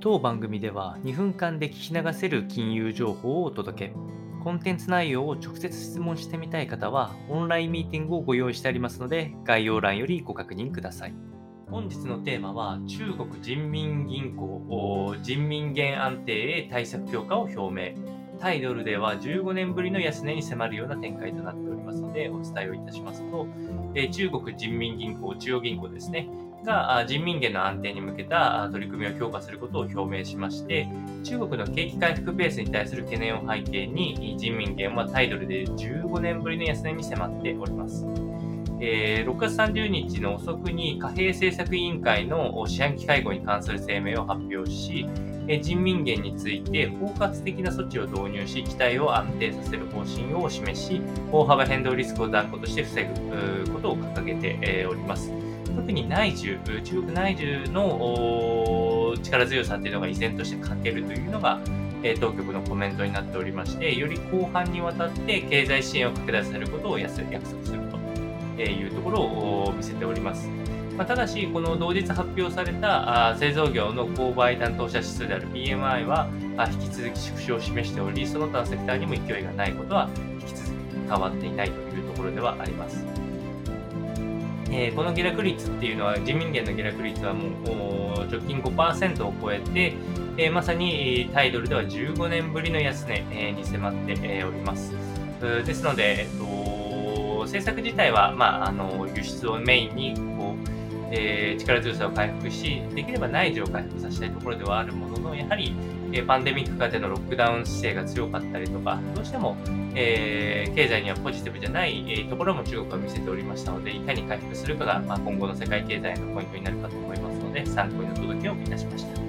当番組では2分間で聞き流せる金融情報をお届け。コンテンツ内容を直接質問してみたい方は、オンラインミーティングをご用意してありますので、概要欄よりご確認ください。本日のテーマは、中国人民銀行人民元安定へ対策強化を表明。タイドルでは15年ぶりの安値に迫るような展開となっておりますので、お伝えをいたしますと、中国人民銀行、中央銀行ですね、が人民元の安定に向けた取り組みを強化することを表明しまして、中国の景気回復ペースに対する懸念を背景に、人民元はタイドルで15年ぶりの安値に迫っております。えー、6月30日の遅くに貨幣政策委員会の四半期会合に関する声明を発表し、え人民元について包括的な措置を導入し、期待を安定させる方針を示し、大幅変動リスクを断固として防ぐことを掲げております。特に内需、中国内需の力強さっていうのが依然として欠けるというのが、え当局のコメントになっておりまして、より広範にわたって経済支援を拡大させることを約束するというところを見せております。まあ、ただし、この同日発表された製造業の購買担当者指数である PMI は引き続き縮小を示しており、その他のセクターにも勢いがないことは引き続き変わっていないというところではあります。えー、この下落率っていうのは、人民元の下落率はもう直近5%を超えて、えー、まさにタイドルでは15年ぶりの安値、え、に迫って、えおります。ですので、えっと、政策自体は、まあ、あの輸出をメインにこう、えー、力強さを回復し、できれば内需を回復させたいところではあるものの、やはり、えー、パンデミック下でのロックダウン姿勢が強かったりとか、どうしても、えー、経済にはポジティブじゃない、えー、ところも中国は見せておりましたので、いかに回復するかが、まあ、今後の世界経済のポイントになるかと思いますので、参考にお届けをいたしました。